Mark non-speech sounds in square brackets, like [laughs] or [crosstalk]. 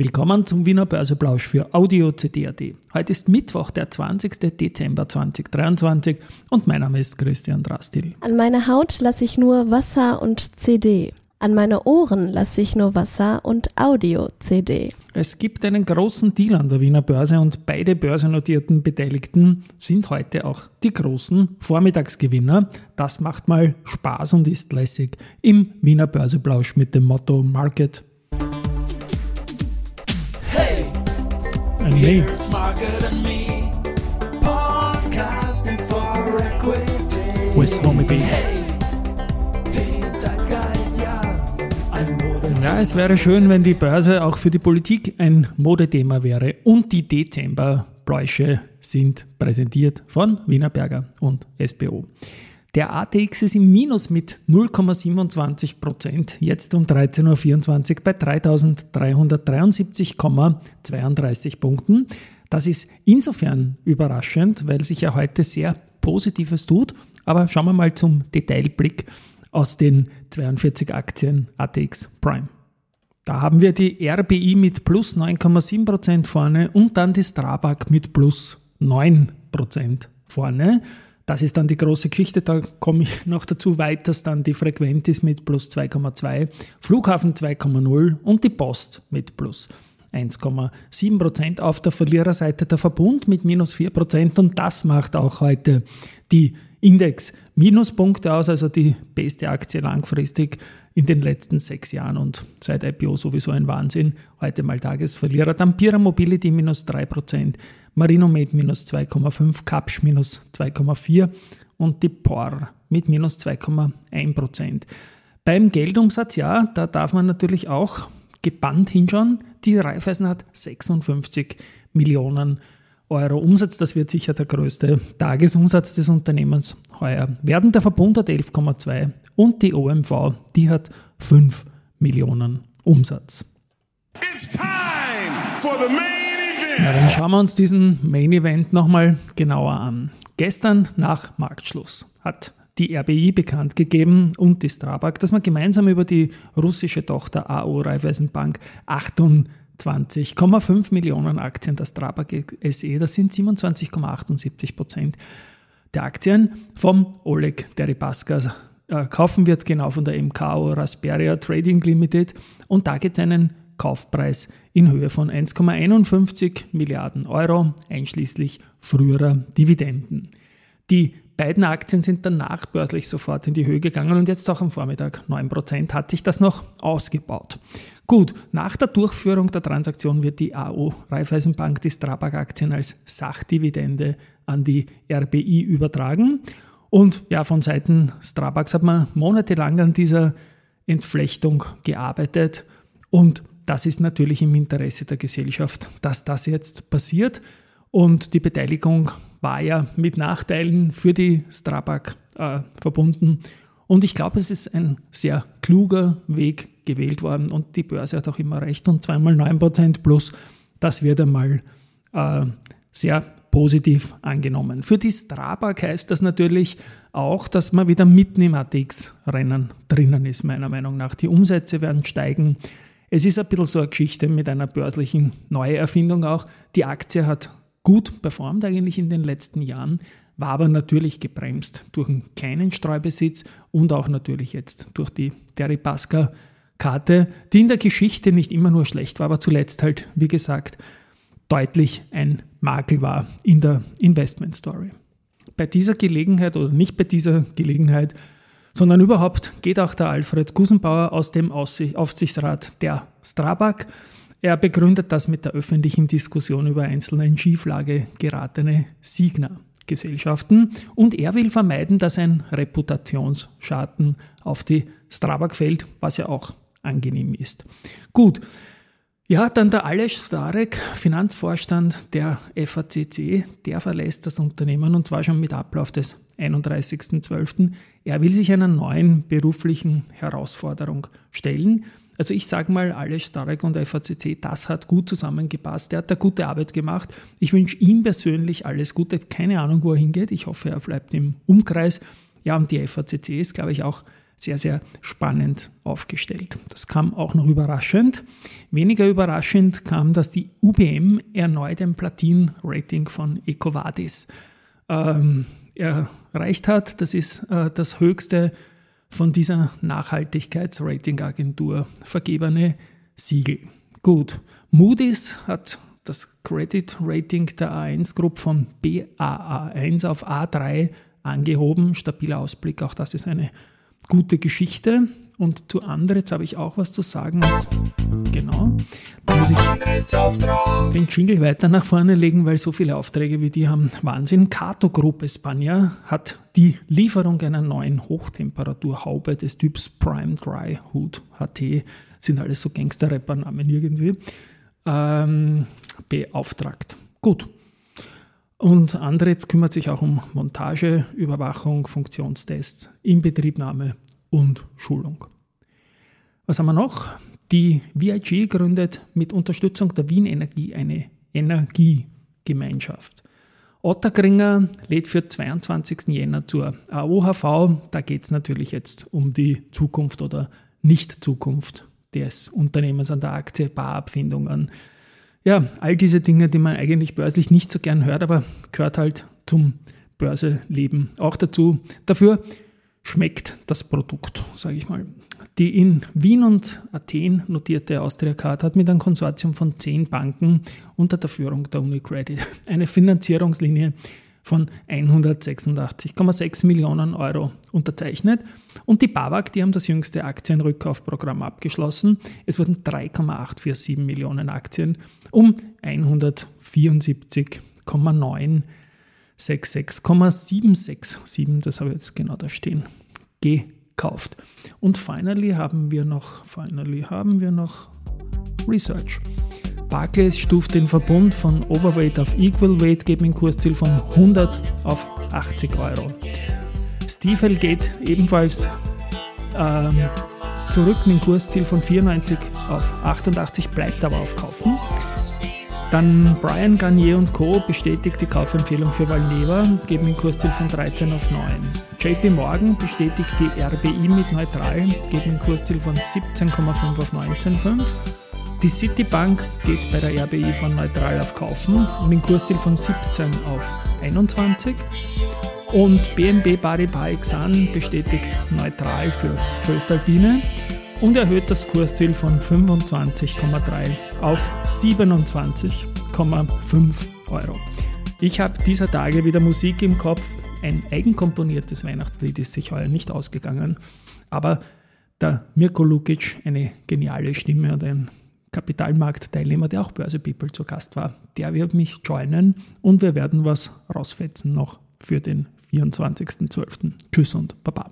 Willkommen zum Wiener Börseplausch für Audio CD.at. Heute ist Mittwoch, der 20. Dezember 2023 und mein Name ist Christian Drastil. An meine Haut lasse ich nur Wasser und CD. An meine Ohren lasse ich nur Wasser und Audio-CD. Es gibt einen großen Deal an der Wiener Börse und beide börsennotierten Beteiligten sind heute auch die großen Vormittagsgewinner. Das macht mal Spaß und ist lässig im Wiener Börseplausch mit dem Motto Market. And me. With Homie B. Ja, es wäre schön, wenn die Börse auch für die Politik ein Modethema wäre. Und die Dezemberbräuche sind präsentiert von Wiener Berger und SBO. Der ATX ist im Minus mit 0,27 Prozent, jetzt um 13.24 Uhr bei 3.373,32 Punkten. Das ist insofern überraschend, weil sich ja heute sehr Positives tut. Aber schauen wir mal zum Detailblick aus den 42 Aktien ATX Prime. Da haben wir die RBI mit plus 9,7% vorne und dann die Strabag mit plus 9% vorne. Das ist dann die große Geschichte, da komme ich noch dazu. Weiters dann die Frequentis mit plus 2,2, Flughafen 2,0 und die Post mit plus 1,7%. Auf der Verliererseite der Verbund mit minus 4% und das macht auch heute die Index Minuspunkte aus, also die beste Aktie langfristig in den letzten sechs Jahren und seit IPO sowieso ein Wahnsinn. Heute mal Tagesverlierer. Dann Pira Mobility minus 3%, Marinomed minus 2,5%, Kapsch minus 2,4% und die POR mit minus 2,1%. Beim Geldumsatz, ja, da darf man natürlich auch gebannt hinschauen. Die Raiffeisen hat 56 Millionen Euro Umsatz. Das wird sicher der größte Tagesumsatz des Unternehmens heuer werden. Der Verbund hat 11,2 und die OMV, die hat 5 Millionen Umsatz. It's time for the main event. Ja, dann schauen wir uns diesen Main Event nochmal genauer an. Gestern nach Marktschluss hat die RBI bekannt gegeben und die Strabag, dass man gemeinsam über die russische Tochter AO Raiffeisenbank 28,5 Millionen Aktien der Strabag SE, das sind 27,78 Prozent der Aktien vom Oleg Deripaska äh, kaufen wird, genau von der MKO Rasperia Trading Limited. Und da gibt es einen Kaufpreis in Höhe von 1,51 Milliarden Euro, einschließlich früherer Dividenden. Die beiden Aktien sind danach börslich sofort in die Höhe gegangen und jetzt auch am Vormittag 9% hat sich das noch ausgebaut. Gut, nach der Durchführung der Transaktion wird die AO Raiffeisenbank die Strabag-Aktien als Sachdividende an die RBI übertragen. Und ja, von Seiten Strabags hat man monatelang an dieser Entflechtung gearbeitet und das ist natürlich im Interesse der Gesellschaft, dass das jetzt passiert. Und die Beteiligung war ja mit Nachteilen für die Strabag äh, verbunden. Und ich glaube, es ist ein sehr kluger Weg gewählt worden und die Börse hat auch immer recht. Und zweimal 9% plus, das wird einmal äh, sehr positiv angenommen. Für die Strabag heißt das natürlich auch, dass man wieder mitten im ATX-Rennen drinnen ist, meiner Meinung nach. Die Umsätze werden steigen. Es ist ein bisschen so eine Geschichte mit einer börslichen Neuerfindung auch. Die Aktie hat gut performt eigentlich in den letzten Jahren, war aber natürlich gebremst durch einen kleinen Streubesitz und auch natürlich jetzt durch die Deripaska-Karte, die in der Geschichte nicht immer nur schlecht war, aber zuletzt halt, wie gesagt, deutlich ein Makel war in der Investment Story. Bei dieser Gelegenheit oder nicht bei dieser Gelegenheit, sondern überhaupt geht auch der Alfred Gusenbauer aus dem Aufsichtsrat der Strabag. Er begründet das mit der öffentlichen Diskussion über einzelne in Schieflage geratene Signa-Gesellschaften und er will vermeiden, dass ein Reputationsschaden auf die Strabag fällt, was ja auch angenehm ist. Gut, ja, dann der Aleš Starek, Finanzvorstand der FACC, der verlässt das Unternehmen und zwar schon mit Ablauf des 31.12. Er will sich einer neuen beruflichen Herausforderung stellen. Also ich sage mal, Aleš Starek und FACC, das hat gut zusammengepasst. Er hat da gute Arbeit gemacht. Ich wünsche ihm persönlich alles Gute. Keine Ahnung, wo er hingeht. Ich hoffe, er bleibt im Umkreis. Ja, und die FACC ist, glaube ich, auch sehr, sehr spannend aufgestellt. Das kam auch noch überraschend. Weniger überraschend kam, dass die UBM erneut ein Platin-Rating von EcoVadis ähm, erreicht hat. Das ist äh, das höchste von dieser Nachhaltigkeitsratingagentur vergebene Siegel. Gut, Moody's hat das Credit Rating der A1 Group von BAA1 auf A3 angehoben. Stabiler Ausblick, auch das ist eine gute Geschichte. Und zu Andritz habe ich auch was zu sagen. Genau, muss ich den Jingle weiter nach vorne legen, weil so viele Aufträge wie die haben Wahnsinn. Cato Group España hat die Lieferung einer neuen Hochtemperaturhaube des Typs Prime Dry Hood HT, sind alles so Gangster-Rapper-Namen irgendwie, ähm, beauftragt. Gut. Und Andretz kümmert sich auch um Montage, Überwachung, Funktionstests, Inbetriebnahme und Schulung. Was haben wir noch? Die VIG gründet mit Unterstützung der Wien Energie eine Energiegemeinschaft. Otterkringer lädt für 22. Jänner zur AOHV. Da geht es natürlich jetzt um die Zukunft oder Nicht-Zukunft des Unternehmens an der Aktie, Barabfindungen. Ja, all diese Dinge, die man eigentlich börslich nicht so gern hört, aber gehört halt zum Börseleben auch dazu. Dafür schmeckt das Produkt, sage ich mal. Die in Wien und Athen notierte Austria Card hat mit einem Konsortium von zehn Banken unter der Führung der UniCredit [laughs] eine Finanzierungslinie von 186,6 Millionen Euro unterzeichnet. Und die BAWAG, die haben das jüngste Aktienrückkaufprogramm abgeschlossen. Es wurden 3,847 Millionen Aktien um 164,966,767, das habe ich jetzt genau da stehen, gekauft. Und finally haben wir noch, finally haben wir noch Research. Barclays stuft den Verbund von Overweight auf Equal Weight, geben ein Kursziel von 100 auf 80 Euro. Stiefel geht ebenfalls ähm, zurück mit dem Kursziel von 94 auf 88, bleibt aber auf Kaufen. Dann Brian Garnier und Co. bestätigt die Kaufempfehlung für Valneva, geben ein Kursziel von 13 auf 9. JP Morgan bestätigt die RBI mit neutral, geben ein Kursziel von 17,5 auf 19,5. Die Citibank geht bei der RBI von neutral auf kaufen mit einem Kursziel von 17 auf 21. Und BNB Paribas Exan bestätigt neutral für Föstalpine und erhöht das Kursziel von 25,3 auf 27,5 Euro. Ich habe dieser Tage wieder Musik im Kopf. Ein eigenkomponiertes Weihnachtslied ist sich heuer nicht ausgegangen, aber der Mirko Lukic, eine geniale Stimme und ein Kapitalmarktteilnehmer, der auch Börse People zu Gast war, der wird mich joinen und wir werden was rausfetzen noch für den 24.12. Tschüss und Baba.